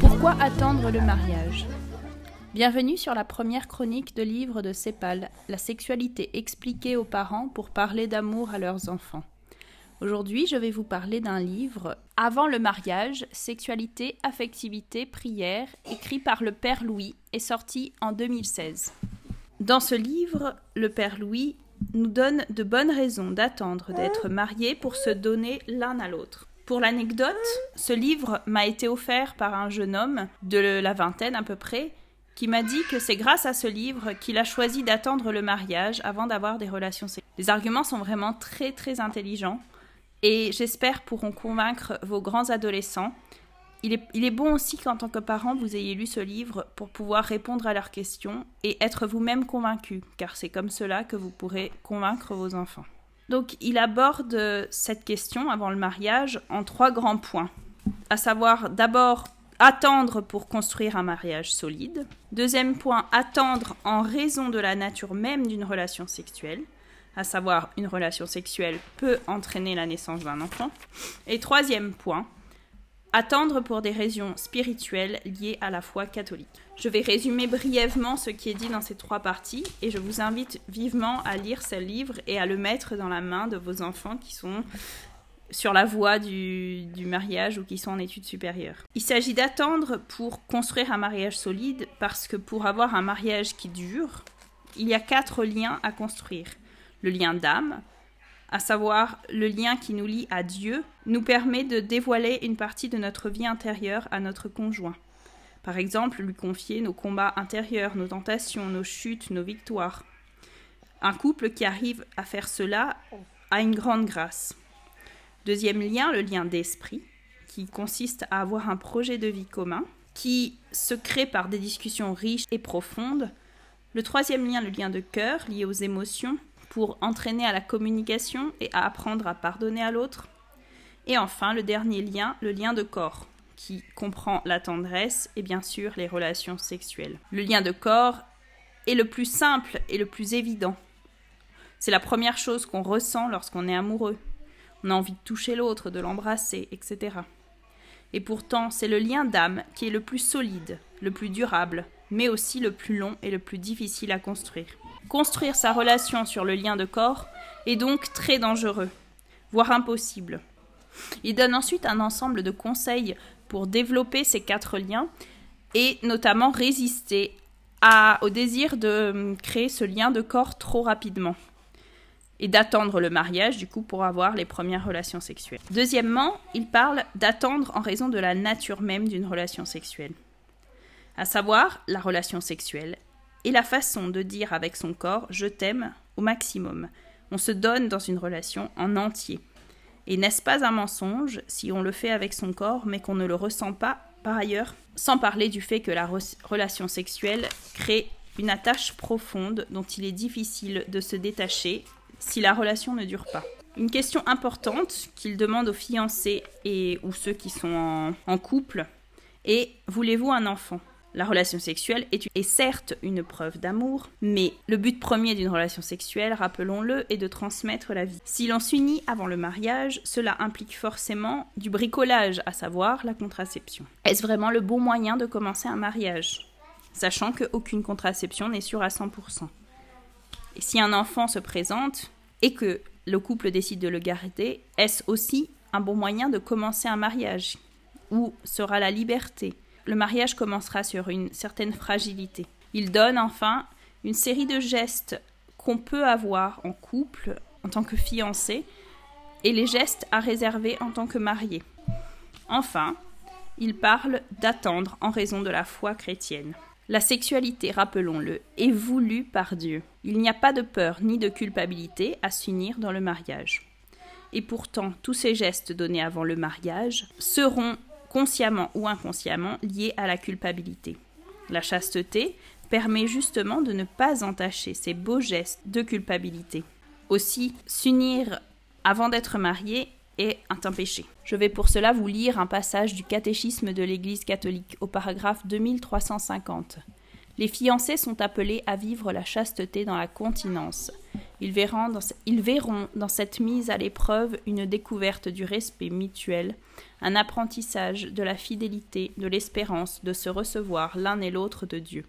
Pourquoi attendre le mariage? Bienvenue sur la première chronique de livre de Sépal, la sexualité expliquée aux parents pour parler d'amour à leurs enfants. Aujourd'hui, je vais vous parler d'un livre Avant le mariage, sexualité, affectivité, prière, écrit par le Père Louis et sorti en 2016. Dans ce livre, le Père Louis nous donne de bonnes raisons d'attendre d'être mariés pour se donner l'un à l'autre. Pour l'anecdote, ce livre m'a été offert par un jeune homme de la vingtaine à peu près, qui m'a dit que c'est grâce à ce livre qu'il a choisi d'attendre le mariage avant d'avoir des relations sexuelles. Les arguments sont vraiment très très intelligents et j'espère pourront convaincre vos grands adolescents. Il est, il est bon aussi qu'en tant que parent, vous ayez lu ce livre pour pouvoir répondre à leurs questions et être vous-même convaincu, car c'est comme cela que vous pourrez convaincre vos enfants. Donc il aborde cette question avant le mariage en trois grands points, à savoir d'abord attendre pour construire un mariage solide, deuxième point attendre en raison de la nature même d'une relation sexuelle, à savoir une relation sexuelle peut entraîner la naissance d'un enfant, et troisième point attendre pour des raisons spirituelles liées à la foi catholique. Je vais résumer brièvement ce qui est dit dans ces trois parties et je vous invite vivement à lire ce livre et à le mettre dans la main de vos enfants qui sont sur la voie du, du mariage ou qui sont en études supérieures. Il s'agit d'attendre pour construire un mariage solide parce que pour avoir un mariage qui dure, il y a quatre liens à construire. Le lien d'âme, à savoir le lien qui nous lie à Dieu, nous permet de dévoiler une partie de notre vie intérieure à notre conjoint. Par exemple, lui confier nos combats intérieurs, nos tentations, nos chutes, nos victoires. Un couple qui arrive à faire cela a une grande grâce. Deuxième lien, le lien d'esprit, qui consiste à avoir un projet de vie commun, qui se crée par des discussions riches et profondes. Le troisième lien, le lien de cœur, lié aux émotions, pour entraîner à la communication et à apprendre à pardonner à l'autre. Et enfin, le dernier lien, le lien de corps, qui comprend la tendresse et bien sûr les relations sexuelles. Le lien de corps est le plus simple et le plus évident. C'est la première chose qu'on ressent lorsqu'on est amoureux. On a envie de toucher l'autre, de l'embrasser, etc. Et pourtant, c'est le lien d'âme qui est le plus solide, le plus durable, mais aussi le plus long et le plus difficile à construire. Construire sa relation sur le lien de corps est donc très dangereux, voire impossible. Il donne ensuite un ensemble de conseils pour développer ces quatre liens et notamment résister au désir de hum, créer ce lien de corps trop rapidement et d'attendre le mariage du coup pour avoir les premières relations sexuelles. Deuxièmement, il parle d'attendre en raison de la nature même d'une relation sexuelle, à savoir la relation sexuelle et la façon de dire avec son corps je t'aime au maximum. On se donne dans une relation en entier. Et n'est-ce pas un mensonge si on le fait avec son corps mais qu'on ne le ressent pas par ailleurs Sans parler du fait que la relation sexuelle crée une attache profonde dont il est difficile de se détacher si la relation ne dure pas. Une question importante qu'il demande aux fiancés et ou ceux qui sont en, en couple est voulez-vous un enfant? La relation sexuelle est, certes une preuve d'amour, mais le but premier d'une relation sexuelle, rappelons-le, est de transmettre la vie. Si l'on s'unit avant le mariage, cela implique forcément du bricolage, à savoir la contraception. Est-ce vraiment le bon moyen de commencer un mariage? Sachant qu'aucune contraception n'est sûre à 100%. Et si un enfant se présente et que le couple décide de le garder, est-ce aussi un bon moyen de commencer un mariage? Où sera la liberté? Le mariage commencera sur une certaine fragilité. Il donne enfin une série de gestes qu'on peut avoir en couple, en tant que fiancé, et les gestes à réserver en tant que marié. Enfin, il parle d'attendre en raison de la foi chrétienne. La sexualité, rappelons-le, est voulue par Dieu. Il n'y a pas de peur ni de culpabilité à s'unir dans le mariage. Et pourtant, tous ces gestes donnés avant le mariage seront consciemment ou inconsciemment liées à la culpabilité. La chasteté permet justement de ne pas entacher ces beaux gestes de culpabilité. Aussi, s'unir avant d'être marié est un péché. Je vais pour cela vous lire un passage du catéchisme de l'Église catholique au paragraphe 2350. Les fiancés sont appelés à vivre la chasteté dans la continence. Ils verront, dans, ils cette mise à l'épreuve une découverte du respect mutuel, un apprentissage de la fidélité, de l'espérance, de se recevoir l'un et l'autre de Dieu.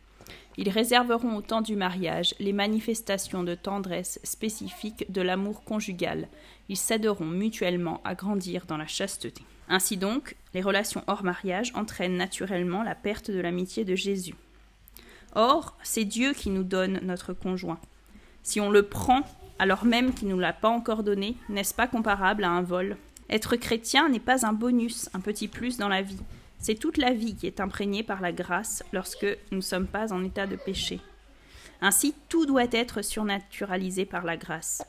Ils réserveront au temps du mariage les manifestations de tendresse spécifiques de l'amour conjugal. Ils s'aideront mutuellement à grandir dans la chasteté. Ainsi donc, les relations hors mariage entraînent naturellement la perte de l'amitié de Jésus. Or, c'est Dieu qui nous donne notre conjoint. Si on le prend alors même qu'il ne nous l'a pas encore donné, n'est-ce pas comparable à un vol? Être chrétien n'est pas un bonus, un petit plus dans la vie. C'est toute la vie qui est imprégnée par la grâce lorsque nous ne sommes pas en état de péché. Ainsi, tout doit être surnaturalisé par la grâce.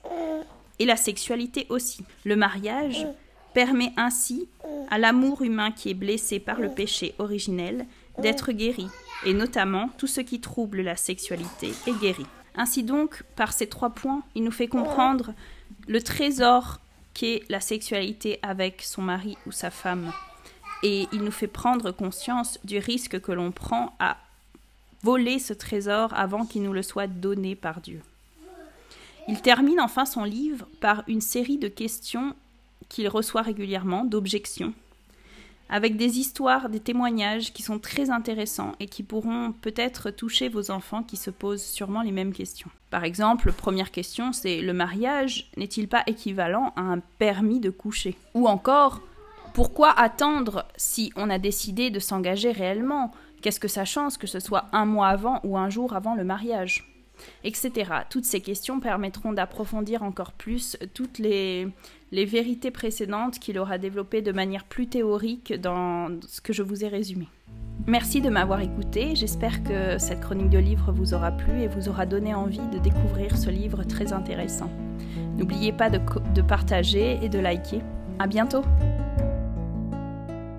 Et la sexualité aussi. Le mariage permet ainsi à l'amour humain qui est blessé par le péché originel d'être guéri, et notamment tout ce qui trouble la sexualité est guéri. Ainsi donc, par ces trois points, il nous fait comprendre le trésor qu'est la sexualité avec son mari ou sa femme. Et il nous fait prendre conscience du risque que l'on prend à voler ce trésor avant qu'il nous le soit donné par Dieu. Il termine enfin son livre par une série de questions qu'il reçoit régulièrement, d'objections, avec des histoires, des témoignages qui sont très intéressants et qui pourront peut-être toucher vos enfants qui se posent sûrement les mêmes questions. Par exemple, première question, c'est le mariage n'est-il pas équivalent à un permis de coucher? Ou encore, pourquoi attendre si on a décidé de s'engager réellement? Qu'est-ce que ça change que ce soit un mois avant ou un jour avant le mariage? Etc. Toutes ces questions permettront d'approfondir encore plus toutes les, vérités précédentes qu'il aura développées de manière plus théorique dans ce que je vous ai résumé. Merci de m'avoir écouté, j'espère que cette chronique de livre vous aura plu et vous aura donné envie de découvrir ce livre très intéressant. N'oubliez pas de, de partager et de liker. À bientôt!